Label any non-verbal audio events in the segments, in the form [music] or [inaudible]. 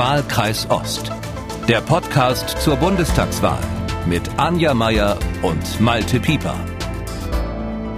Wahlkreis Ost. Der Podcast zur Bundestagswahl mit Anja Meier und Malte Pieper.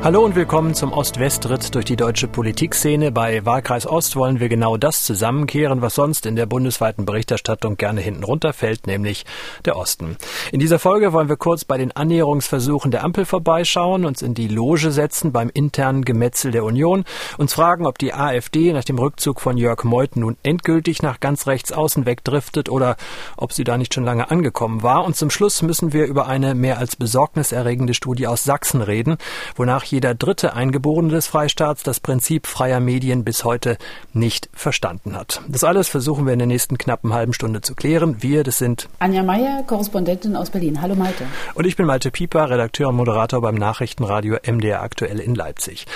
Hallo und willkommen zum Ost-West-Ritt durch die deutsche Politikszene. Bei Wahlkreis Ost wollen wir genau das zusammenkehren, was sonst in der bundesweiten Berichterstattung gerne hinten runterfällt, nämlich der Osten. In dieser Folge wollen wir kurz bei den Annäherungsversuchen der Ampel vorbeischauen, uns in die Loge setzen beim internen Gemetzel der Union, uns fragen, ob die AfD nach dem Rückzug von Jörg Meuthen nun endgültig nach ganz rechts außen wegdriftet oder ob sie da nicht schon lange angekommen war. Und zum Schluss müssen wir über eine mehr als besorgniserregende Studie aus Sachsen reden, wonach jeder dritte Eingeborene des Freistaats das Prinzip freier Medien bis heute nicht verstanden hat. Das alles versuchen wir in der nächsten knappen halben Stunde zu klären. Wir, das sind Anja Meier, Korrespondentin aus Berlin. Hallo Malte. Und ich bin Malte Pieper, Redakteur und Moderator beim Nachrichtenradio MDR aktuell in Leipzig.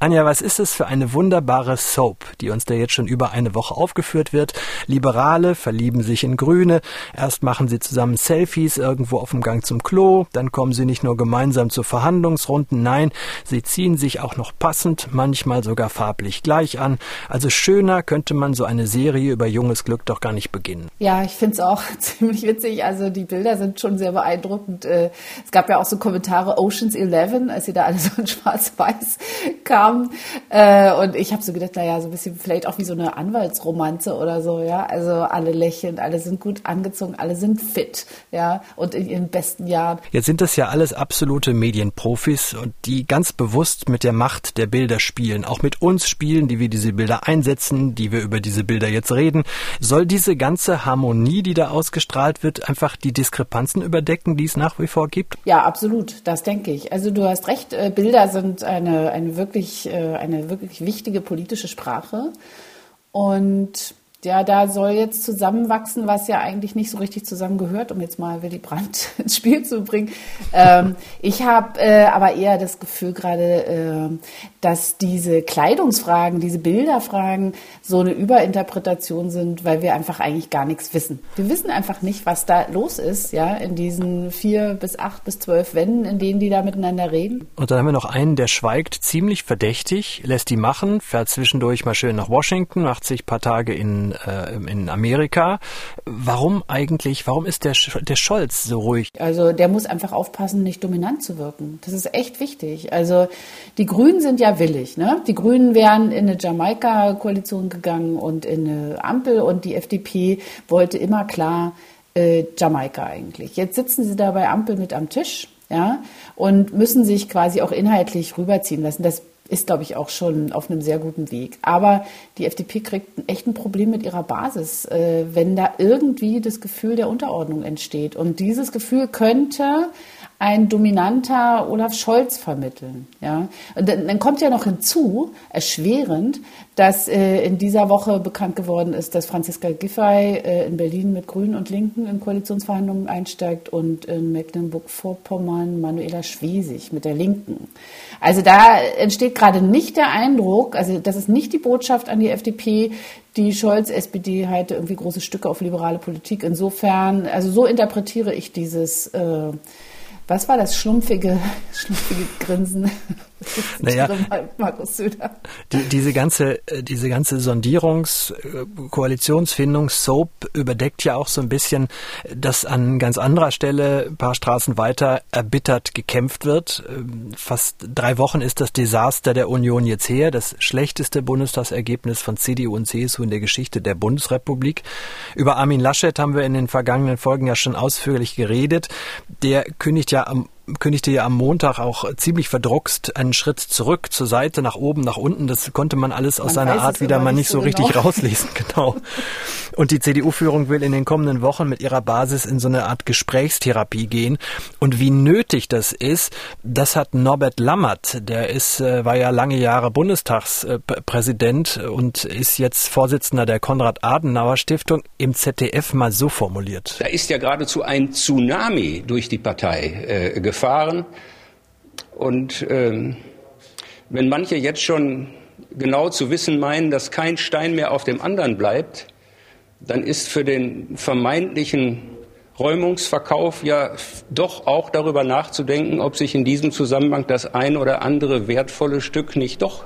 Anja, was ist es für eine wunderbare Soap, die uns da jetzt schon über eine Woche aufgeführt wird? Liberale verlieben sich in Grüne. Erst machen sie zusammen Selfies irgendwo auf dem Gang zum Klo. Dann kommen sie nicht nur gemeinsam zu Verhandlungsrunden. Nein, sie ziehen sich auch noch passend, manchmal sogar farblich gleich an. Also schöner könnte man so eine Serie über junges Glück doch gar nicht beginnen. Ja, ich finde es auch [laughs] ziemlich witzig. Also die Bilder sind schon sehr beeindruckend. Äh, es gab ja auch so Kommentare Oceans 11, als sie da alle so in schwarz-weiß kamen haben. Äh, und ich habe so gedacht, naja, so ein bisschen vielleicht auch wie so eine Anwaltsromanze oder so, ja. Also alle lächeln, alle sind gut angezogen, alle sind fit, ja, und in ihren besten Jahren. Jetzt sind das ja alles absolute Medienprofis und die ganz bewusst mit der Macht der Bilder spielen, auch mit uns spielen, die wir diese Bilder einsetzen, die wir über diese Bilder jetzt reden. Soll diese ganze Harmonie, die da ausgestrahlt wird, einfach die Diskrepanzen überdecken, die es nach wie vor gibt? Ja, absolut, das denke ich. Also du hast recht, äh, Bilder sind eine, eine wirklich äh, eine wirklich wichtige politische Sprache. Und ja, da soll jetzt zusammenwachsen, was ja eigentlich nicht so richtig zusammengehört, um jetzt mal Willy Brandt [laughs] ins Spiel zu bringen. Ähm, ich habe äh, aber eher das Gefühl gerade, äh, dass diese Kleidungsfragen, diese Bilderfragen so eine Überinterpretation sind, weil wir einfach eigentlich gar nichts wissen. Wir wissen einfach nicht, was da los ist, ja, in diesen vier bis acht bis zwölf Wänden, in denen die da miteinander reden. Und dann haben wir noch einen, der schweigt, ziemlich verdächtig, lässt die machen, fährt zwischendurch mal schön nach Washington, macht sich ein paar Tage in äh, in Amerika. Warum eigentlich, warum ist der, der Scholz so ruhig? Also der muss einfach aufpassen, nicht dominant zu wirken. Das ist echt wichtig. Also die Grünen sind ja willig. Ne? Die Grünen wären in eine Jamaika-Koalition gegangen und in eine Ampel und die FDP wollte immer klar äh, Jamaika eigentlich. Jetzt sitzen sie da bei Ampel mit am Tisch ja, und müssen sich quasi auch inhaltlich rüberziehen lassen. Das ist, glaube ich, auch schon auf einem sehr guten Weg. Aber die FDP kriegt echt ein Problem mit ihrer Basis, äh, wenn da irgendwie das Gefühl der Unterordnung entsteht. Und dieses Gefühl könnte ein dominanter Olaf Scholz vermitteln. Ja? Und dann, dann kommt ja noch hinzu, erschwerend, dass äh, in dieser Woche bekannt geworden ist, dass Franziska Giffey äh, in Berlin mit Grünen und Linken in Koalitionsverhandlungen einsteigt und in Mecklenburg-Vorpommern Manuela Schwesig mit der Linken. Also da entsteht gerade nicht der Eindruck, also das ist nicht die Botschaft an die FDP, die Scholz-SPD halte irgendwie große Stücke auf liberale Politik. Insofern, also so interpretiere ich dieses äh, was war das schlumpfige, [laughs] schlumpfige Grinsen? [laughs] naja, Markus Söder. Die, diese ganze, äh, diese ganze Sondierungs-, äh, Koalitionsfindung, Soap überdeckt ja auch so ein bisschen, dass an ganz anderer Stelle, ein paar Straßen weiter, erbittert gekämpft wird. Ähm, fast drei Wochen ist das Desaster der Union jetzt her, das schlechteste Bundestagsergebnis von CDU und CSU in der Geschichte der Bundesrepublik. Über Armin Laschet haben wir in den vergangenen Folgen ja schon ausführlich geredet. Der kündigt ja am kündigte ja am Montag auch ziemlich verdruckst einen Schritt zurück, zur Seite, nach oben, nach unten. Das konnte man alles aus man seiner Art wieder mal nicht so, so richtig genau. rauslesen. [laughs] Genau. Und die CDU-Führung will in den kommenden Wochen mit ihrer Basis in so eine Art Gesprächstherapie gehen. Und wie nötig das ist, das hat Norbert Lammert, der ist, äh, war ja lange Jahre Bundestagspräsident und ist jetzt Vorsitzender der Konrad-Adenauer-Stiftung im ZDF mal so formuliert. Da ist ja geradezu ein Tsunami durch die Partei äh, gefahren gefahren. Und ähm, wenn manche jetzt schon genau zu wissen meinen, dass kein Stein mehr auf dem anderen bleibt, dann ist für den vermeintlichen Räumungsverkauf ja doch auch darüber nachzudenken, ob sich in diesem Zusammenhang das ein oder andere wertvolle Stück nicht doch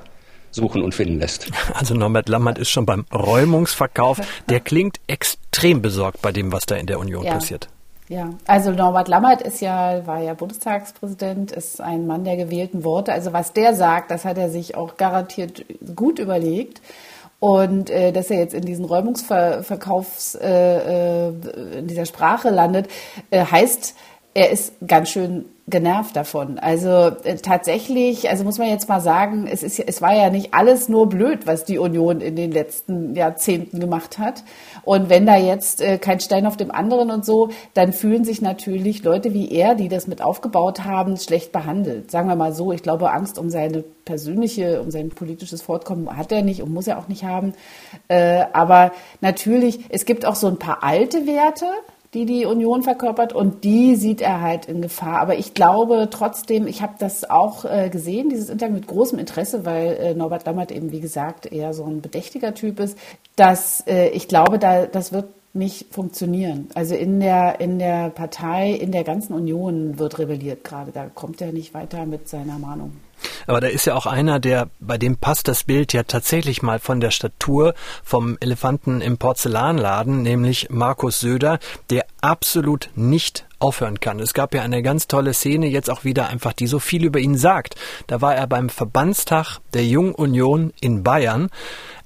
suchen und finden lässt. Also Norbert Lammert ist schon beim Räumungsverkauf. Der klingt extrem besorgt bei dem, was da in der Union ja. passiert. Ja, also Norbert Lammert ist ja, war ja Bundestagspräsident, ist ein Mann der gewählten Worte. Also was der sagt, das hat er sich auch garantiert gut überlegt. Und äh, dass er jetzt in diesen Räumungsverkaufs, äh, äh, in dieser Sprache landet, äh, heißt, er ist ganz schön genervt davon. Also äh, tatsächlich, also muss man jetzt mal sagen, es, ist, es war ja nicht alles nur blöd, was die Union in den letzten Jahrzehnten gemacht hat. Und wenn da jetzt äh, kein Stein auf dem anderen und so, dann fühlen sich natürlich Leute wie er, die das mit aufgebaut haben, schlecht behandelt. Sagen wir mal so, ich glaube, Angst um seine persönliche, um sein politisches Fortkommen hat er nicht und muss er auch nicht haben. Äh, aber natürlich, es gibt auch so ein paar alte Werte, die die Union verkörpert und die sieht er halt in Gefahr. Aber ich glaube trotzdem, ich habe das auch äh, gesehen, dieses Interview mit großem Interesse, weil äh, Norbert Lammert eben, wie gesagt, eher so ein bedächtiger Typ ist, dass äh, ich glaube, da, das wird nicht funktionieren. Also in der, in der Partei, in der ganzen Union wird rebelliert gerade. Da kommt er nicht weiter mit seiner Mahnung. Aber da ist ja auch einer, der, bei dem passt das Bild ja tatsächlich mal von der Statur vom Elefanten im Porzellanladen, nämlich Markus Söder, der absolut nicht aufhören kann. Es gab ja eine ganz tolle Szene, jetzt auch wieder einfach, die so viel über ihn sagt. Da war er beim Verbandstag der Jungen Union in Bayern.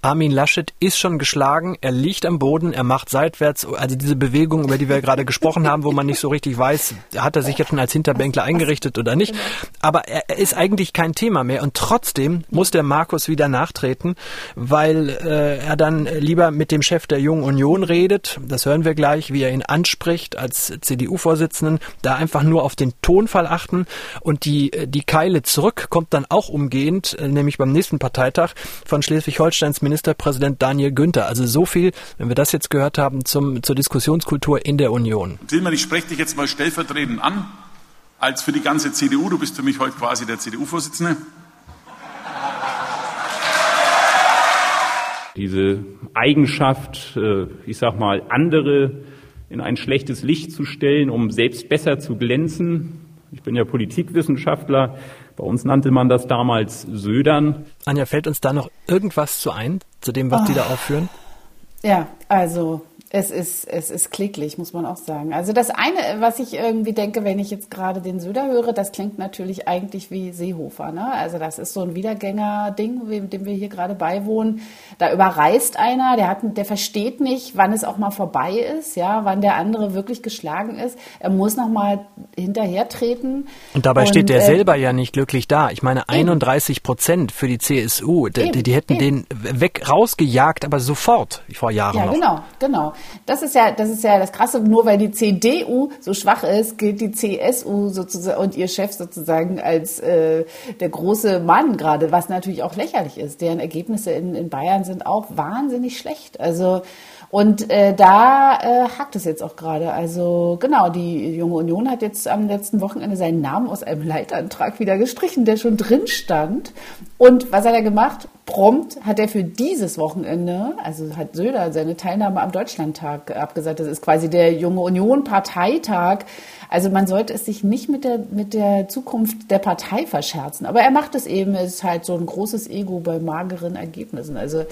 Armin Laschet ist schon geschlagen, er liegt am Boden, er macht seitwärts, also diese Bewegung, über die wir gerade gesprochen haben, wo man nicht so richtig weiß, hat er sich jetzt schon als Hinterbänkler eingerichtet oder nicht. Aber er, er ist eigentlich kein Thema mehr und trotzdem muss der Markus wieder nachtreten, weil äh, er dann lieber mit dem Chef der Jungen Union redet. Das hören wir gleich, wie er ihn anspricht als CDU-Vorsitzenden, da einfach nur auf den Tonfall achten und die, die Keile zurück kommt dann auch umgehend, äh, nämlich beim nächsten Parteitag von Schleswig-Holsteins Minister Ministerpräsident Daniel Günther. Also so viel, wenn wir das jetzt gehört haben, zum, zur Diskussionskultur in der Union. Tilman, ich spreche dich jetzt mal stellvertretend an, als für die ganze CDU. Du bist für mich heute quasi der CDU-Vorsitzende. Diese Eigenschaft, äh, ich sag mal, andere in ein schlechtes Licht zu stellen, um selbst besser zu glänzen. Ich bin ja Politikwissenschaftler. Bei uns nannte man das damals Södern. Anja, fällt uns da noch irgendwas zu ein, zu dem, was oh. die da aufführen? Ja, also es ist, es ist kläglich, muss man auch sagen. Also das eine, was ich irgendwie denke, wenn ich jetzt gerade den Söder höre, das klingt natürlich eigentlich wie Seehofer. Ne? Also das ist so ein Wiedergänger-Ding, dem wir hier gerade beiwohnen. Da überreißt einer, der, hat, der versteht nicht, wann es auch mal vorbei ist, ja, wann der andere wirklich geschlagen ist. Er muss noch mal hinterher treten. Und dabei Und, steht der äh, selber ja nicht glücklich da. Ich meine, 31 Prozent für die CSU, die, eben, die hätten eben. den weg rausgejagt, aber sofort vor Jahren ja, noch. genau, genau. Das ist ja, das ist ja das Krasse. Nur weil die CDU so schwach ist, gilt die CSU sozusagen und ihr Chef sozusagen als äh, der große Mann gerade, was natürlich auch lächerlich ist. Deren Ergebnisse in, in Bayern sind auch wahnsinnig schlecht. Also und äh, da äh, hakt es jetzt auch gerade. Also genau, die Junge Union hat jetzt am letzten Wochenende seinen Namen aus einem Leitantrag wieder gestrichen, der schon drin stand. Und was hat er gemacht? Prompt hat er für dieses Wochenende, also hat Söder seine Teilnahme am Deutschlandtag abgesagt. Das ist quasi der Junge Union Parteitag. Also man sollte es sich nicht mit der, mit der Zukunft der Partei verscherzen. Aber er macht es eben. Es ist halt so ein großes Ego bei mageren Ergebnissen. Also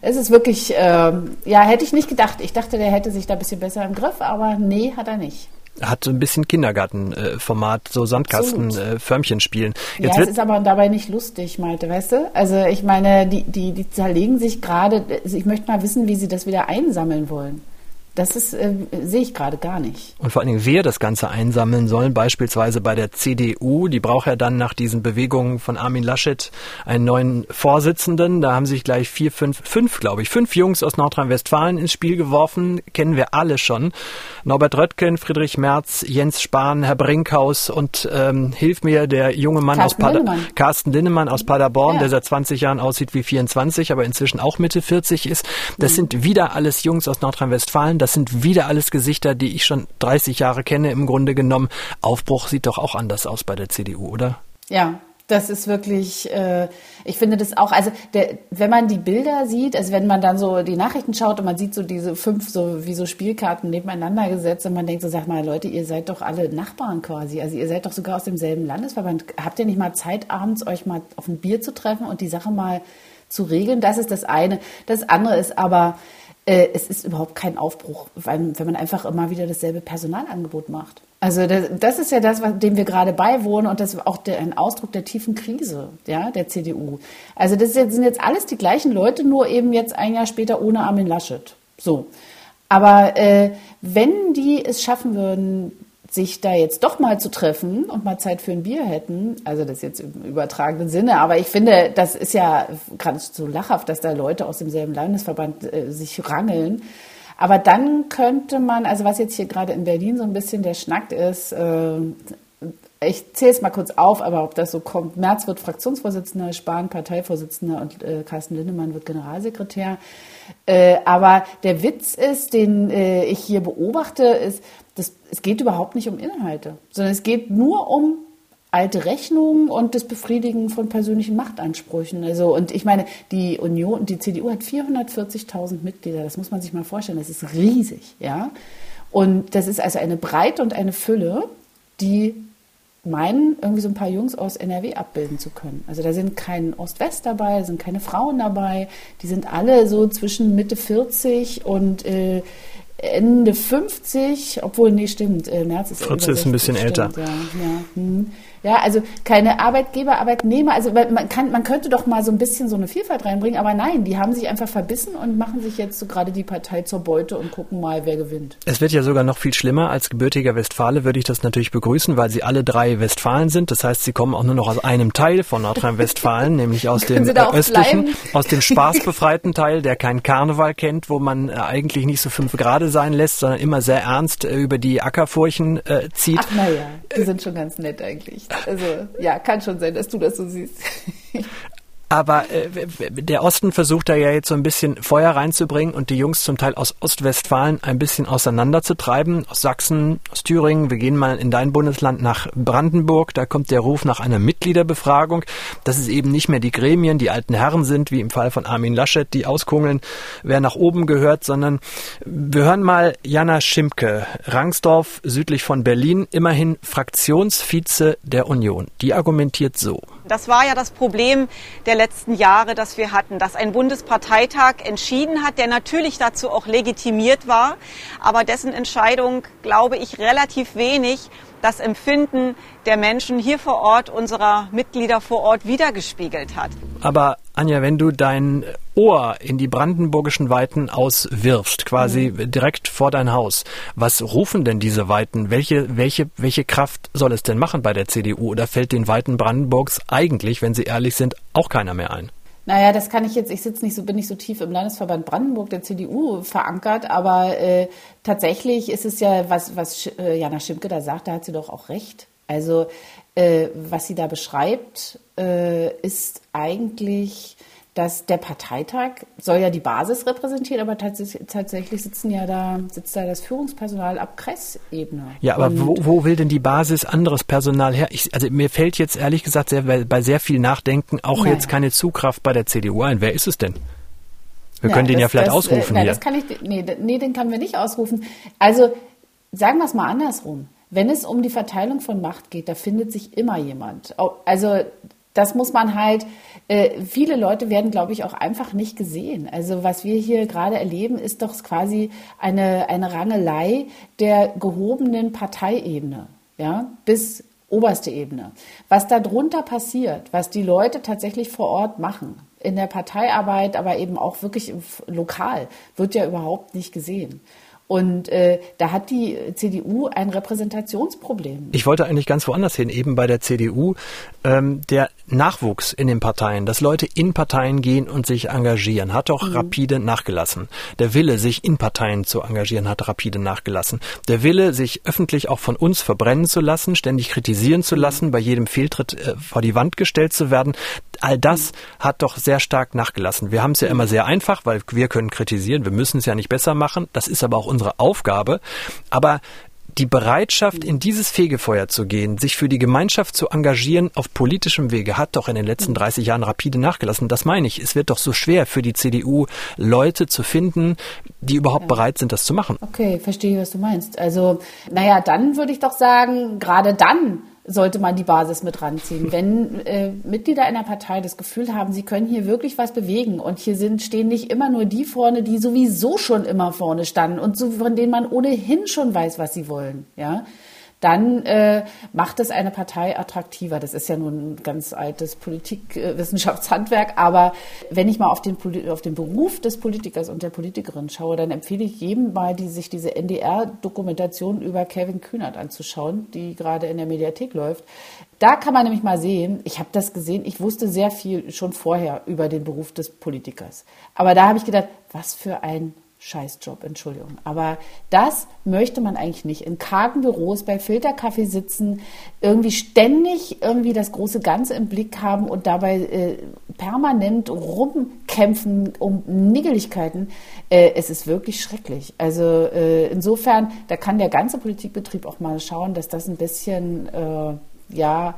es ist wirklich, ähm, ja, hätte ich nicht gedacht. Ich dachte, der hätte sich da ein bisschen besser im Griff, aber nee, hat er nicht hat so ein bisschen Kindergartenformat, so Sandkasten-Förmchen spielen. Jetzt ja, es ist aber dabei nicht lustig, Malte, weißt du? Also ich meine, die, die, die zerlegen sich gerade, ich möchte mal wissen, wie sie das wieder einsammeln wollen. Das ist, äh, sehe ich gerade gar nicht. Und vor allen Dingen, wer das Ganze einsammeln soll, beispielsweise bei der CDU, die braucht ja dann nach diesen Bewegungen von Armin Laschet einen neuen Vorsitzenden. Da haben sich gleich vier, fünf, fünf, glaube ich, fünf Jungs aus Nordrhein-Westfalen ins Spiel geworfen. Kennen wir alle schon. Norbert Röttgen, Friedrich Merz, Jens Spahn, Herr Brinkhaus und ähm, hilf mir der junge Mann Carsten aus Pader Carsten Linnemann aus Paderborn, ja. der seit 20 Jahren aussieht wie 24, aber inzwischen auch Mitte 40 ist. Das mhm. sind wieder alles Jungs aus Nordrhein-Westfalen das sind wieder alles Gesichter, die ich schon 30 Jahre kenne im Grunde genommen. Aufbruch sieht doch auch anders aus bei der CDU, oder? Ja, das ist wirklich, äh, ich finde das auch, also der, wenn man die Bilder sieht, also wenn man dann so die Nachrichten schaut und man sieht so diese fünf so wie so Spielkarten nebeneinander gesetzt und man denkt so, sag mal, Leute, ihr seid doch alle Nachbarn quasi, also ihr seid doch sogar aus demselben Landesverband. Habt ihr nicht mal Zeit, abends euch mal auf ein Bier zu treffen und die Sache mal zu regeln. Das ist das eine. Das andere ist aber, es ist überhaupt kein Aufbruch, wenn, man einfach immer wieder dasselbe Personalangebot macht. Also das, das ist ja das, was, dem wir gerade beiwohnen und das ist auch der, ein Ausdruck der tiefen Krise ja, der CDU. Also das sind jetzt alles die gleichen Leute, nur eben jetzt ein Jahr später ohne Armin Laschet. So. Aber äh, wenn die es schaffen würden, sich da jetzt doch mal zu treffen und mal Zeit für ein Bier hätten, also das jetzt im übertragenen Sinne, aber ich finde, das ist ja gerade so lachhaft, dass da Leute aus demselben Landesverband äh, sich rangeln. Aber dann könnte man, also was jetzt hier gerade in Berlin so ein bisschen der Schnack ist, äh, ich zähle es mal kurz auf, aber ob das so kommt. Merz wird Fraktionsvorsitzender, Spahn Parteivorsitzender und äh, Carsten Lindemann wird Generalsekretär. Äh, aber der Witz ist, den äh, ich hier beobachte, ist, dass es geht überhaupt nicht um Inhalte, sondern es geht nur um alte Rechnungen und das Befriedigen von persönlichen Machtansprüchen. Also, und ich meine, die Union, die CDU hat 440.000 Mitglieder. Das muss man sich mal vorstellen. Das ist riesig, ja. Und das ist also eine Breite und eine Fülle, die meinen, irgendwie so ein paar Jungs aus NRW abbilden zu können. Also da sind kein Ost-West dabei, sind keine Frauen dabei. Die sind alle so zwischen Mitte 40 und äh, Ende 50, obwohl, nee, stimmt, äh, März ist 40 ist ein bisschen stimmt, älter. Ja, ja, hm. Ja, also keine Arbeitgeber, Arbeitnehmer. Also man kann, man könnte doch mal so ein bisschen so eine Vielfalt reinbringen, aber nein, die haben sich einfach verbissen und machen sich jetzt so gerade die Partei zur Beute und gucken mal, wer gewinnt. Es wird ja sogar noch viel schlimmer. Als gebürtiger Westfale würde ich das natürlich begrüßen, weil sie alle drei Westfalen sind. Das heißt, sie kommen auch nur noch aus einem Teil von Nordrhein-Westfalen, [laughs] nämlich aus dem äh, östlichen, bleiben? aus dem spaßbefreiten Teil, der keinen Karneval kennt, wo man äh, eigentlich nicht so fünf Grade sein lässt, sondern immer sehr ernst äh, über die Ackerfurchen äh, zieht. Ach naja, die sind schon ganz nett eigentlich. Also ja, kann schon sein, dass du das so siehst. [laughs] Aber äh, der Osten versucht da ja jetzt so ein bisschen Feuer reinzubringen und die Jungs zum Teil aus Ostwestfalen ein bisschen auseinanderzutreiben. Aus Sachsen, aus Thüringen. Wir gehen mal in dein Bundesland nach Brandenburg. Da kommt der Ruf nach einer Mitgliederbefragung, dass es eben nicht mehr die Gremien, die alten Herren sind, wie im Fall von Armin Laschet, die auskungeln, wer nach oben gehört, sondern wir hören mal Jana Schimke, Rangsdorf südlich von Berlin, immerhin Fraktionsvize der Union. Die argumentiert so. Das war ja das Problem der letzten Jahre, das wir hatten, dass ein Bundesparteitag entschieden hat, der natürlich dazu auch legitimiert war, aber dessen Entscheidung, glaube ich, relativ wenig das Empfinden der Menschen hier vor Ort, unserer Mitglieder vor Ort wiedergespiegelt hat. Aber Anja, wenn du dein Ohr in die brandenburgischen Weiten auswirfst, quasi mhm. direkt vor dein Haus, was rufen denn diese Weiten? Welche, welche, welche Kraft soll es denn machen bei der CDU? Oder fällt den Weiten Brandenburgs eigentlich, wenn sie ehrlich sind, auch keiner mehr ein? Naja, das kann ich jetzt, ich sitze nicht so, bin nicht so tief im Landesverband Brandenburg der CDU verankert, aber äh, tatsächlich ist es ja, was, was äh, Jana Schimke da sagt, da hat sie doch auch recht. Also äh, was sie da beschreibt, äh, ist eigentlich dass der Parteitag soll ja die Basis repräsentieren, aber tatsächlich sitzen ja da, sitzt da das Führungspersonal ab Kreisebene. Ja, aber wo, wo, will denn die Basis anderes Personal her? Ich, also mir fällt jetzt ehrlich gesagt sehr, bei sehr viel Nachdenken auch naja. jetzt keine Zugkraft bei der CDU ein. Wer ist es denn? Wir ja, können den das, ja vielleicht das, äh, ausrufen äh, nein, Das kann ich, nee, nee, den können wir nicht ausrufen. Also sagen wir es mal andersrum. Wenn es um die Verteilung von Macht geht, da findet sich immer jemand. Also das muss man halt, äh, viele Leute werden, glaube ich, auch einfach nicht gesehen. Also was wir hier gerade erleben, ist doch quasi eine, eine Rangelei der gehobenen Parteiebene, ja, bis oberste Ebene. Was da drunter passiert, was die Leute tatsächlich vor Ort machen, in der Parteiarbeit, aber eben auch wirklich lokal, wird ja überhaupt nicht gesehen. Und äh, da hat die CDU ein Repräsentationsproblem. Ich wollte eigentlich ganz woanders hin, eben bei der CDU. Ähm, der Nachwuchs in den Parteien, dass Leute in Parteien gehen und sich engagieren, hat doch mhm. rapide nachgelassen. Der Wille, sich in Parteien zu engagieren, hat rapide nachgelassen. Der Wille, sich öffentlich auch von uns verbrennen zu lassen, ständig kritisieren zu lassen, bei jedem Fehltritt äh, vor die Wand gestellt zu werden, all das mhm. hat doch sehr stark nachgelassen. Wir haben es ja immer sehr einfach, weil wir können kritisieren, wir müssen es ja nicht besser machen. Das ist aber auch unsere Aufgabe. Aber die Bereitschaft, in dieses Fegefeuer zu gehen, sich für die Gemeinschaft zu engagieren auf politischem Wege, hat doch in den letzten 30 Jahren rapide nachgelassen. Das meine ich. Es wird doch so schwer für die CDU, Leute zu finden, die überhaupt ja. bereit sind, das zu machen. Okay, verstehe, was du meinst. Also, naja, dann würde ich doch sagen, gerade dann sollte man die Basis mit ranziehen. Wenn äh, Mitglieder einer Partei das Gefühl haben, sie können hier wirklich was bewegen und hier sind, stehen nicht immer nur die vorne, die sowieso schon immer vorne standen und so, von denen man ohnehin schon weiß, was sie wollen, ja, dann äh, macht es eine Partei attraktiver. Das ist ja nun ein ganz altes Politikwissenschaftshandwerk. [laughs] Aber wenn ich mal auf den, auf den Beruf des Politikers und der Politikerin schaue, dann empfehle ich jedem mal, die, sich diese NDR-Dokumentation über Kevin Kühnert anzuschauen, die gerade in der Mediathek läuft. Da kann man nämlich mal sehen, ich habe das gesehen, ich wusste sehr viel schon vorher über den Beruf des Politikers. Aber da habe ich gedacht, was für ein Scheißjob, Entschuldigung. Aber das möchte man eigentlich nicht. In kargen Büros bei Filterkaffee sitzen, irgendwie ständig irgendwie das große Ganze im Blick haben und dabei äh, permanent rumkämpfen um Niggeligkeiten. Äh, es ist wirklich schrecklich. Also äh, insofern, da kann der ganze Politikbetrieb auch mal schauen, dass das ein bisschen, äh, ja,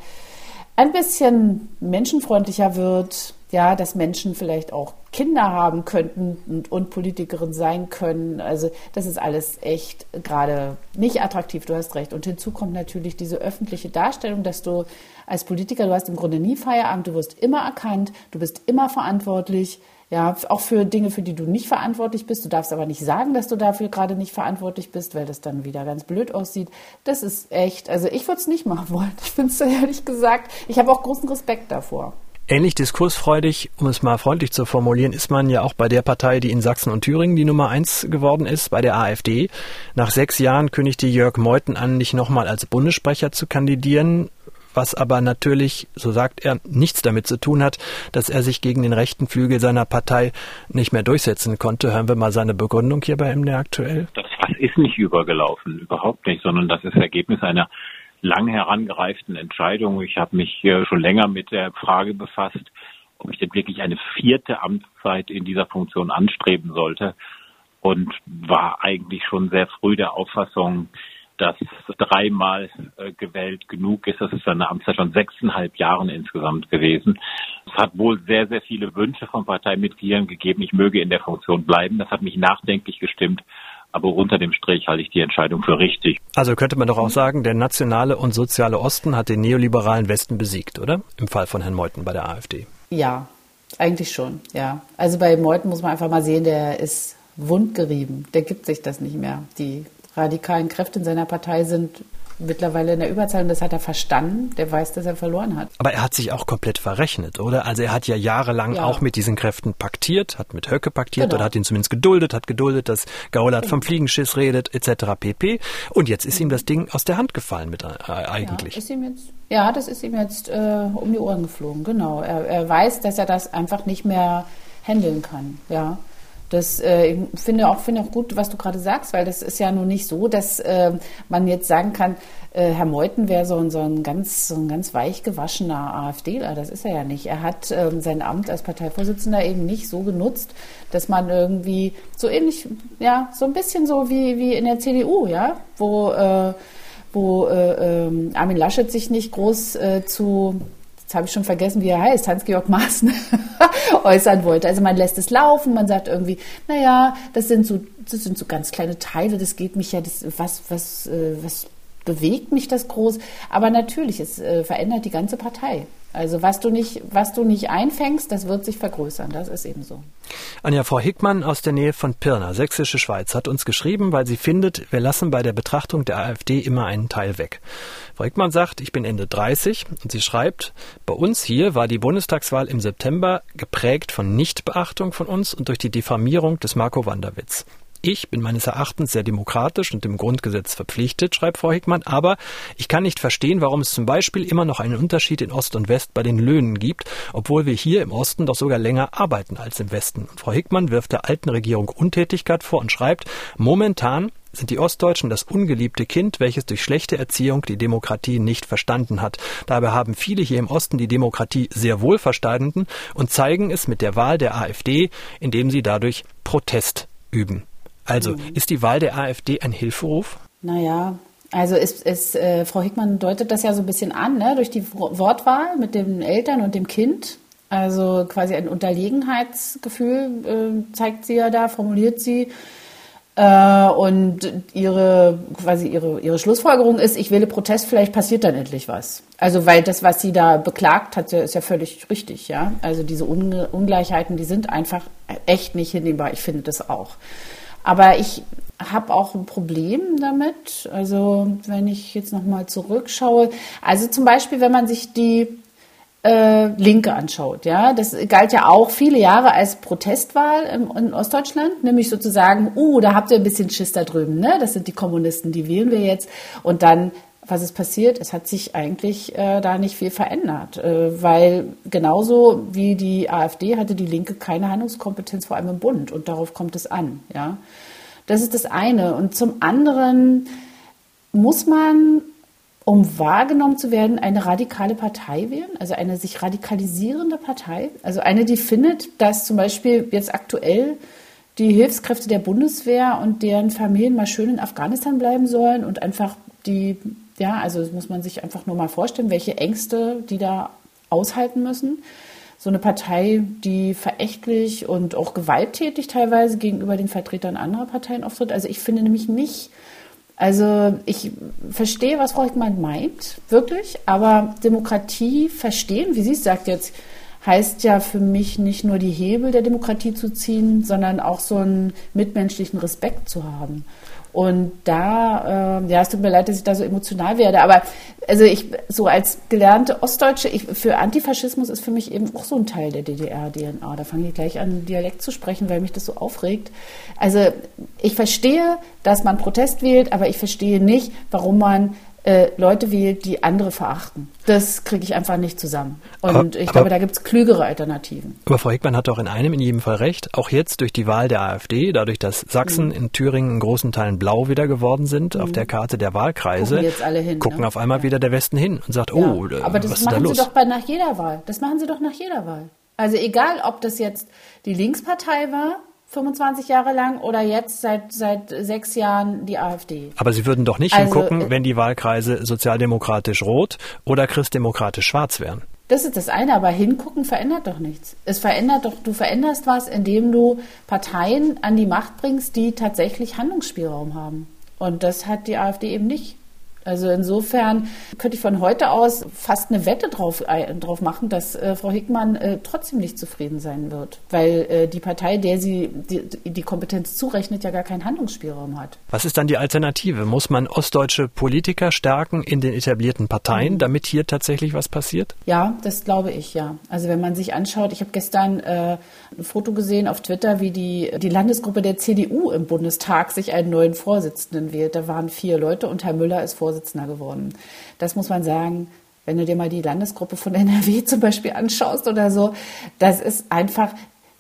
ein bisschen menschenfreundlicher wird, ja, dass Menschen vielleicht auch Kinder haben könnten und, und Politikerin sein können. Also das ist alles echt gerade nicht attraktiv, du hast recht. Und hinzu kommt natürlich diese öffentliche Darstellung, dass du als Politiker, du hast im Grunde nie Feierabend, du wirst immer erkannt, du bist immer verantwortlich. Ja, auch für Dinge, für die du nicht verantwortlich bist. Du darfst aber nicht sagen, dass du dafür gerade nicht verantwortlich bist, weil das dann wieder ganz blöd aussieht. Das ist echt, also ich würde es nicht machen wollen. [laughs] Ich finde es ehrlich gesagt, ich habe auch großen Respekt davor. Ähnlich diskursfreudig, um es mal freundlich zu formulieren, ist man ja auch bei der Partei, die in Sachsen und Thüringen die Nummer eins geworden ist, bei der AfD. Nach sechs Jahren kündigte Jörg Meuthen an, nicht nochmal als Bundessprecher zu kandidieren, was aber natürlich, so sagt er, nichts damit zu tun hat, dass er sich gegen den rechten Flügel seiner Partei nicht mehr durchsetzen konnte. Hören wir mal seine Begründung hier bei MDR aktuell. Das Fass ist nicht übergelaufen, überhaupt nicht, sondern das ist Ergebnis einer lang herangereiften Entscheidung. Ich habe mich schon länger mit der Frage befasst, ob ich denn wirklich eine vierte Amtszeit in dieser Funktion anstreben sollte und war eigentlich schon sehr früh der Auffassung, dass dreimal äh, gewählt genug ist. Das ist eine Amtszeit von sechseinhalb Jahren insgesamt gewesen. Es hat wohl sehr, sehr viele Wünsche von Parteimitgliedern gegeben, ich möge in der Funktion bleiben. Das hat mich nachdenklich gestimmt aber unter dem Strich halte ich die Entscheidung für richtig. Also könnte man doch auch sagen, der nationale und soziale Osten hat den neoliberalen Westen besiegt, oder? Im Fall von Herrn Meuthen bei der AfD. Ja, eigentlich schon, ja. Also bei Meuthen muss man einfach mal sehen, der ist wundgerieben. Der gibt sich das nicht mehr. Die radikalen Kräfte in seiner Partei sind mittlerweile in der Überzahl und das hat er verstanden. Der weiß, dass er verloren hat. Aber er hat sich auch komplett verrechnet, oder? Also er hat ja jahrelang ja. auch mit diesen Kräften paktiert, hat mit Höcke paktiert genau. oder hat ihn zumindest geduldet, hat geduldet, dass Gaulert genau. vom Fliegenschiss redet, etc. pp. Und jetzt ist ihm das Ding aus der Hand gefallen mit äh, eigentlich. Ja, ist ihm jetzt, ja, das ist ihm jetzt äh, um die Ohren geflogen, genau. Er, er weiß, dass er das einfach nicht mehr handeln kann, ja. Das äh, ich finde auch, finde auch gut, was du gerade sagst, weil das ist ja nun nicht so, dass äh, man jetzt sagen kann, äh, Herr Meuthen wäre so, so, ein ganz, so ein ganz weich gewaschener AfDler. Das ist er ja nicht. Er hat ähm, sein Amt als Parteivorsitzender eben nicht so genutzt, dass man irgendwie so ähnlich, ja, so ein bisschen so wie, wie in der CDU, ja, wo, äh, wo äh, ähm, Armin Laschet sich nicht groß äh, zu jetzt habe ich schon vergessen, wie er heißt, Hans-Georg Maaßen, [laughs] äußern wollte. Also man lässt es laufen, man sagt irgendwie, naja, das sind so, das sind so ganz kleine Teile, das geht mich ja, das, was, was, äh, was bewegt mich das groß? Aber natürlich, es äh, verändert die ganze Partei. Also was du nicht, was du nicht einfängst, das wird sich vergrößern. Das ist eben so. Anja, Frau Hickmann aus der Nähe von Pirna, Sächsische Schweiz, hat uns geschrieben, weil sie findet, wir lassen bei der Betrachtung der AfD immer einen Teil weg. Frau Hickmann sagt, ich bin Ende 30 und sie schreibt, bei uns hier war die Bundestagswahl im September geprägt von Nichtbeachtung von uns und durch die Diffamierung des Marco Wanderwitz. Ich bin meines Erachtens sehr demokratisch und dem Grundgesetz verpflichtet, schreibt Frau Hickmann, aber ich kann nicht verstehen, warum es zum Beispiel immer noch einen Unterschied in Ost und West bei den Löhnen gibt, obwohl wir hier im Osten doch sogar länger arbeiten als im Westen. Und Frau Hickmann wirft der alten Regierung Untätigkeit vor und schreibt, momentan sind die Ostdeutschen das ungeliebte Kind, welches durch schlechte Erziehung die Demokratie nicht verstanden hat. Dabei haben viele hier im Osten die Demokratie sehr wohl verstanden und zeigen es mit der Wahl der AfD, indem sie dadurch Protest üben. Also mhm. ist die Wahl der AfD ein Hilferuf? Naja, also ist, ist äh, Frau Hickmann deutet das ja so ein bisschen an, ne? durch die Wortwahl mit den Eltern und dem Kind. Also quasi ein Unterlegenheitsgefühl äh, zeigt sie ja da, formuliert sie. Äh, und ihre, quasi ihre, ihre Schlussfolgerung ist, ich wähle Protest, vielleicht passiert dann endlich was. Also, weil das, was sie da beklagt hat, ist ja völlig richtig, ja. Also diese Ungleichheiten, die sind einfach echt nicht hinnehmbar. Ich finde das auch. Aber ich habe auch ein Problem damit. Also, wenn ich jetzt nochmal zurückschaue. Also zum Beispiel, wenn man sich die äh, Linke anschaut. Ja, das galt ja auch viele Jahre als Protestwahl im, in Ostdeutschland, nämlich sozusagen, uh, da habt ihr ein bisschen Schiss da drüben, ne? Das sind die Kommunisten, die wählen wir jetzt. Und dann, was ist passiert? Es hat sich eigentlich äh, da nicht viel verändert, äh, weil genauso wie die AfD hatte die Linke keine Handlungskompetenz, vor allem im Bund. Und darauf kommt es an. Ja, das ist das eine. Und zum anderen muss man um wahrgenommen zu werden, eine radikale Partei wählen, also eine sich radikalisierende Partei, also eine, die findet, dass zum Beispiel jetzt aktuell die Hilfskräfte der Bundeswehr und deren Familien mal schön in Afghanistan bleiben sollen und einfach die, ja, also das muss man sich einfach nur mal vorstellen, welche Ängste die da aushalten müssen. So eine Partei, die verächtlich und auch gewalttätig teilweise gegenüber den Vertretern anderer Parteien auftritt. Also ich finde nämlich nicht, also ich verstehe, was Frau Hickmann meint, wirklich, aber Demokratie verstehen, wie sie es sagt jetzt, heißt ja für mich nicht nur die Hebel der Demokratie zu ziehen, sondern auch so einen mitmenschlichen Respekt zu haben. Und da, äh, ja, es tut mir leid, dass ich da so emotional werde, aber also ich, so als gelernte Ostdeutsche, ich, für Antifaschismus ist für mich eben auch so ein Teil der DDR-DNA. Da fange ich gleich an, Dialekt zu sprechen, weil mich das so aufregt. Also ich verstehe, dass man Protest wählt, aber ich verstehe nicht, warum man äh, Leute wählt, die andere verachten. Das kriege ich einfach nicht zusammen. Und aber, ich glaube, aber, da gibt es klügere Alternativen. Aber Frau Hickmann hat doch in einem in jedem Fall recht. Auch jetzt durch die Wahl der AfD, dadurch, dass Sachsen mhm. in Thüringen in großen Teilen blau wieder geworden sind, mhm. auf der Karte der Wahlkreise, gucken, jetzt alle hin, gucken ne? auf einmal ja. wieder der Westen hin und sagt, ja. oh, aber das was machen ist da los? Sie doch bei, nach jeder Wahl. Das machen Sie doch nach jeder Wahl. Also egal, ob das jetzt die Linkspartei war 25 Jahre lang oder jetzt seit, seit sechs Jahren die AfD. Aber Sie würden doch nicht also, hingucken, äh, wenn die Wahlkreise sozialdemokratisch rot oder christdemokratisch schwarz wären. Das ist das eine, aber hingucken verändert doch nichts. Es verändert doch, du veränderst was, indem du Parteien an die Macht bringst, die tatsächlich Handlungsspielraum haben. Und das hat die AfD eben nicht. Also insofern könnte ich von heute aus fast eine Wette drauf, äh, drauf machen, dass äh, Frau Hickmann äh, trotzdem nicht zufrieden sein wird, weil äh, die Partei, der sie die, die, Kompetenz zurechnet, ja gar keinen Handlungsspielraum hat. Was ist dann die Alternative? Muss man ostdeutsche Politiker stärken in den etablierten Parteien, mhm. damit hier tatsächlich was passiert? Ja, das glaube ich, ja. Also wenn man sich anschaut, ich habe gestern äh, ein Foto gesehen auf Twitter, wie die, die Landesgruppe der CDU im Bundestag sich einen neuen Vorsitzenden wählt. Da waren vier Leute und Herr Müller ist Vorsitzender Vorsitzender geworden. Das muss man sagen, wenn du dir mal die Landesgruppe von [laughs] NRW zum Beispiel anschaust oder so, das ist einfach,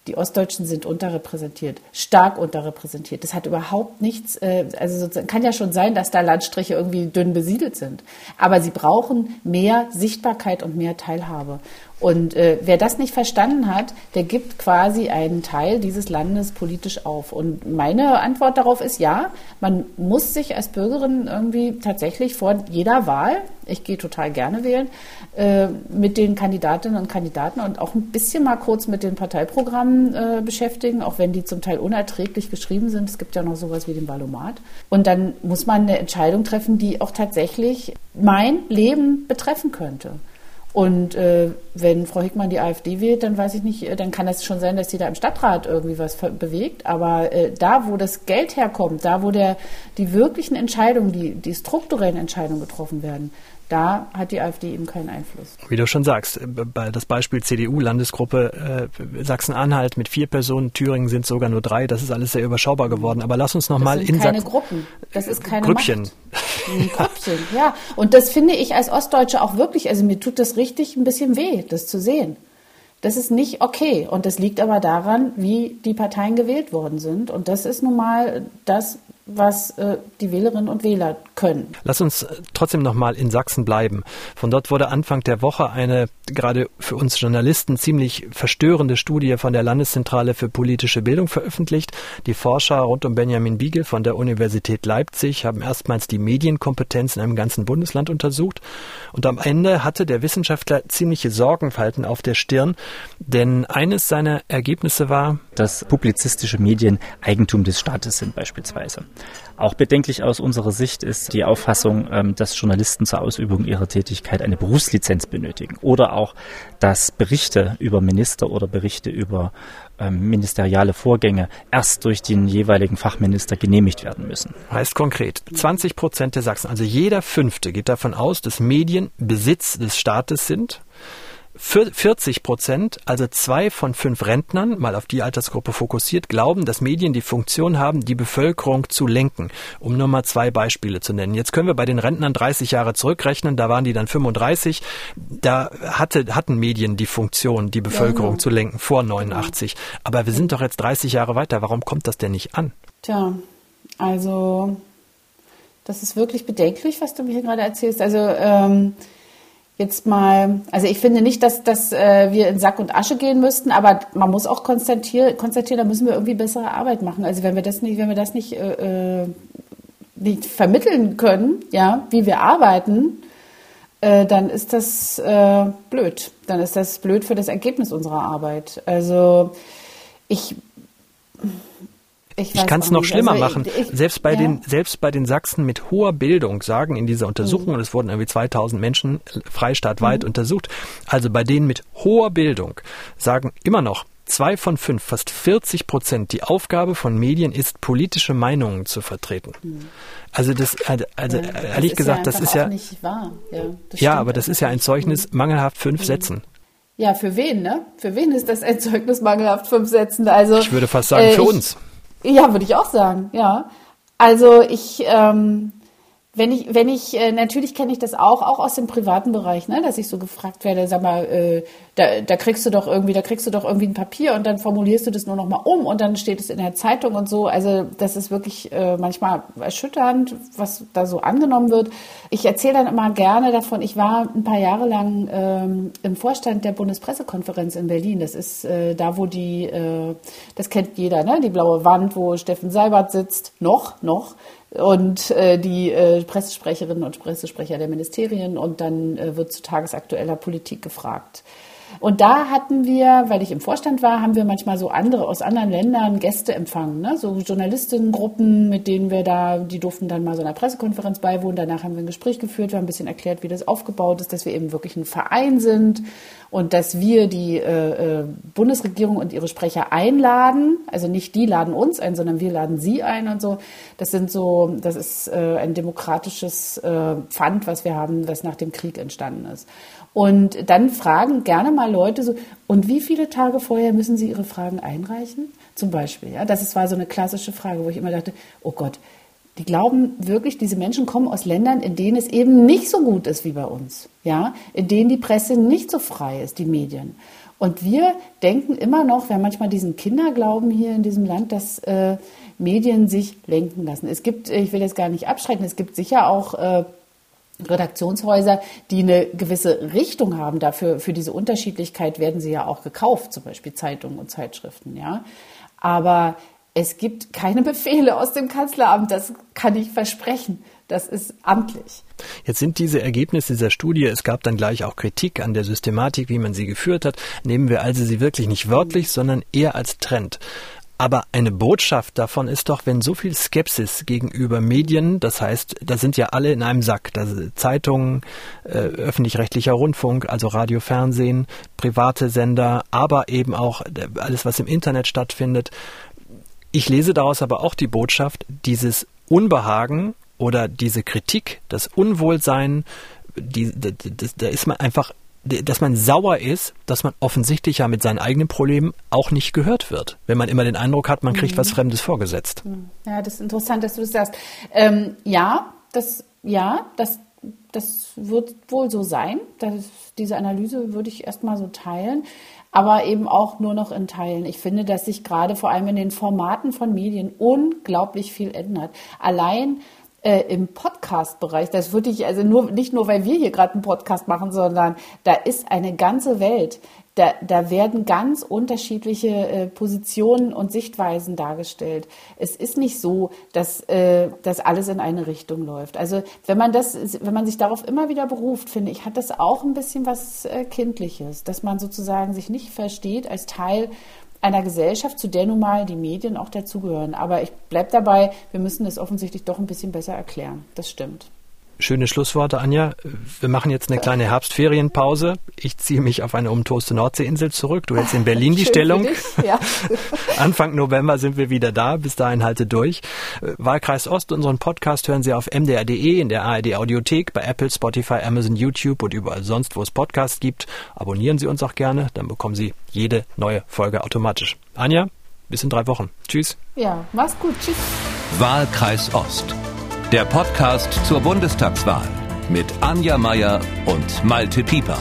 die Ostdeutschen sind unterrepräsentiert, stark unterrepräsentiert. Das hat überhaupt nichts, äh, also kann ja schon sein, dass da Landstriche irgendwie dünn besiedelt sind. Aber sie brauchen mehr Sichtbarkeit und mehr Teilhabe. Und äh, wer das nicht verstanden hat, der gibt quasi einen Teil dieses Landes politisch auf. Und meine Antwort darauf ist ja, man muss sich als Bürgerin irgendwie tatsächlich vor jeder Wahl, ich gehe total gerne wählen, äh, mit den Kandidatinnen und Kandidaten und auch ein bisschen mal kurz mit den Parteiprogrammen äh, beschäftigen, auch wenn die zum Teil unerträglich geschrieben sind. Es gibt ja noch sowas wie den Valomat. Und dann muss man eine Entscheidung treffen, die auch tatsächlich mein Leben betreffen könnte. Und äh, wenn Frau Hickmann die AfD wählt, dann weiß ich nicht, äh, dann kann es schon sein, dass sie da im Stadtrat irgendwie was bewegt. Aber äh, da, wo das Geld herkommt, da, wo der, die wirklichen Entscheidungen, die, die strukturellen Entscheidungen getroffen werden, da hat die AfD eben keinen Einfluss. Wie du schon sagst, äh, das Beispiel CDU-Landesgruppe äh, Sachsen-Anhalt mit vier Personen, Thüringen sind sogar nur drei, das ist alles sehr überschaubar geworden. Aber lass uns nochmal in keine Sachsen Gruppen, das ist keine Grüppchen. Macht. Grüppchen, ja. Und das finde ich als Ostdeutsche auch wirklich, also mir tut das richtig ein bisschen weh, das zu sehen. Das ist nicht okay. Und das liegt aber daran, wie die Parteien gewählt worden sind. Und das ist nun mal das, was äh, die Wählerinnen und Wähler können können. Lass uns trotzdem noch mal in Sachsen bleiben. Von dort wurde Anfang der Woche eine gerade für uns Journalisten ziemlich verstörende Studie von der Landeszentrale für politische Bildung veröffentlicht. Die Forscher rund um Benjamin Biegel von der Universität Leipzig haben erstmals die Medienkompetenz in einem ganzen Bundesland untersucht. Und am Ende hatte der Wissenschaftler ziemliche Sorgenfalten auf der Stirn, denn eines seiner Ergebnisse war, dass publizistische Medien Eigentum des Staates sind beispielsweise. Auch bedenklich aus unserer Sicht ist die Auffassung, ähm, dass Journalisten zur Ausübung ihrer Tätigkeit eine Berufslizenz benötigen oder auch, dass Berichte über Minister oder Berichte über ähm, ministeriale Vorgänge erst durch den jeweiligen Fachminister genehmigt werden müssen. Heißt konkret, 20 Prozent der Sachsen, also jeder Fünfte geht davon aus, dass Medien Besitz des Staates sind. 40 Prozent, also zwei von fünf Rentnern, mal auf die Altersgruppe fokussiert, glauben, dass Medien die Funktion haben, die Bevölkerung zu lenken. Um nur mal zwei Beispiele zu nennen. Jetzt können wir bei den Rentnern 30 Jahre zurückrechnen, da waren die dann 35. Da hatte, hatten Medien die Funktion, die Bevölkerung ja, ja. zu lenken vor 89. Aber wir sind doch jetzt 30 Jahre weiter. Warum kommt das denn nicht an? Tja, also das ist wirklich bedenklich, was du mir hier gerade erzählst. Also ähm, jetzt mal, also ich finde nicht, dass, dass äh, wir in Sack und Asche gehen müssten, aber man muss auch konstatieren, konstatieren, da müssen wir irgendwie bessere Arbeit machen. Also wenn wir das nicht, wenn wir das nicht, äh, äh nicht vermitteln können, ja, wie wir arbeiten, äh, dann ist das äh, blöd. Dann ist das blöd für das Ergebnis unserer Arbeit. Also ich ich, ich kann es noch schlimmer also, machen. Ich, selbst, bei ja. den, selbst bei den Sachsen mit hoher Bildung sagen in dieser Untersuchung, mhm. und es wurden irgendwie 2000 Menschen freistaatweit mhm. untersucht, also bei denen mit hoher Bildung sagen immer noch zwei von fünf, fast 40 Prozent, die Aufgabe von Medien ist, politische Meinungen zu vertreten. Mhm. Also das, also, also ja, ehrlich das gesagt, ja das ist ja, nicht wahr. Ja, ja aber das ist ja ein Zeugnis mhm. mangelhaft fünf mhm. Sätzen. Ja, für wen, ne? Für wen ist das ein Zeugnis mangelhaft fünf Sätzen? Also ich würde fast sagen äh, für uns. Ja, würde ich auch sagen, ja. Also ich, ähm, wenn ich, wenn ich, äh, natürlich kenne ich das auch, auch aus dem privaten Bereich, ne, dass ich so gefragt werde, sag mal, äh, da, da kriegst du doch irgendwie, da kriegst du doch irgendwie ein Papier und dann formulierst du das nur noch mal um und dann steht es in der Zeitung und so. Also das ist wirklich äh, manchmal erschütternd, was da so angenommen wird. Ich erzähle dann immer gerne davon. Ich war ein paar Jahre lang ähm, im Vorstand der Bundespressekonferenz in Berlin. Das ist äh, da, wo die, äh, das kennt jeder, ne, die blaue Wand, wo Steffen Seibert sitzt, noch, noch und äh, die äh, Pressesprecherinnen und Pressesprecher der Ministerien und dann äh, wird zu tagesaktueller Politik gefragt. Und da hatten wir, weil ich im Vorstand war, haben wir manchmal so andere aus anderen Ländern Gäste empfangen, ne? so Journalistinnengruppen, mit denen wir da, die durften dann mal so einer Pressekonferenz beiwohnen. Danach haben wir ein Gespräch geführt, wir haben ein bisschen erklärt, wie das aufgebaut ist, dass wir eben wirklich ein Verein sind und dass wir die äh, äh, Bundesregierung und ihre Sprecher einladen. Also nicht die laden uns ein, sondern wir laden sie ein und so. Das sind so, das ist äh, ein demokratisches äh, Pfand, was wir haben, was nach dem Krieg entstanden ist. Und dann fragen gerne mal Leute so, und wie viele Tage vorher müssen sie ihre Fragen einreichen? Zum Beispiel, ja, das war so eine klassische Frage, wo ich immer dachte, oh Gott, die glauben wirklich, diese Menschen kommen aus Ländern, in denen es eben nicht so gut ist wie bei uns, ja, in denen die Presse nicht so frei ist, die Medien. Und wir denken immer noch, wir haben manchmal diesen Kinderglauben hier in diesem Land, dass äh, Medien sich lenken lassen. Es gibt, ich will das gar nicht abschrecken, es gibt sicher auch äh, Redaktionshäuser, die eine gewisse Richtung haben. Dafür, für diese Unterschiedlichkeit werden sie ja auch gekauft, zum Beispiel Zeitungen und Zeitschriften, ja. Aber es gibt keine Befehle aus dem Kanzleramt, das kann ich versprechen. Das ist amtlich. Jetzt sind diese Ergebnisse dieser Studie, es gab dann gleich auch Kritik an der Systematik, wie man sie geführt hat. Nehmen wir also sie wirklich nicht wörtlich, sondern eher als Trend. Aber eine Botschaft davon ist doch, wenn so viel Skepsis gegenüber Medien, das heißt, da sind ja alle in einem Sack, da Zeitungen, äh, öffentlich-rechtlicher Rundfunk, also Radio, Fernsehen, private Sender, aber eben auch alles, was im Internet stattfindet. Ich lese daraus aber auch die Botschaft, dieses Unbehagen oder diese Kritik, das Unwohlsein, die, da ist man einfach dass man sauer ist, dass man offensichtlich ja mit seinen eigenen Problemen auch nicht gehört wird, wenn man immer den Eindruck hat, man kriegt mhm. was Fremdes vorgesetzt. Mhm. Ja, das ist interessant, dass du das sagst. Ähm, ja, das, ja, das, das wird wohl so sein. Das, diese Analyse würde ich erstmal so teilen, aber eben auch nur noch in Teilen. Ich finde, dass sich gerade vor allem in den Formaten von Medien unglaublich viel ändert. Allein äh, im Podcast-Bereich. Das würde ich also nur nicht nur, weil wir hier gerade einen Podcast machen, sondern da ist eine ganze Welt. Da, da werden ganz unterschiedliche äh, Positionen und Sichtweisen dargestellt. Es ist nicht so, dass, äh, dass alles in eine Richtung läuft. Also wenn man das, wenn man sich darauf immer wieder beruft, finde ich, hat das auch ein bisschen was äh, Kindliches, dass man sozusagen sich nicht versteht als Teil einer Gesellschaft, zu der nun mal die Medien auch dazugehören. Aber ich bleibe dabei, wir müssen es offensichtlich doch ein bisschen besser erklären. Das stimmt. Schöne Schlussworte, Anja. Wir machen jetzt eine kleine Herbstferienpause. Ich ziehe mich auf eine umtoste Nordseeinsel zurück. Du hältst in Berlin [laughs] die Stellung. Ja. [laughs] Anfang November sind wir wieder da. Bis dahin halte durch. Wahlkreis Ost, unseren Podcast hören Sie auf mdr.de, in der ARD Audiothek, bei Apple, Spotify, Amazon, YouTube und überall sonst, wo es Podcasts gibt. Abonnieren Sie uns auch gerne, dann bekommen Sie jede neue Folge automatisch. Anja, bis in drei Wochen. Tschüss. Ja, mach's gut. Tschüss. Wahlkreis Ost der Podcast zur Bundestagswahl mit Anja Meier und Malte Pieper.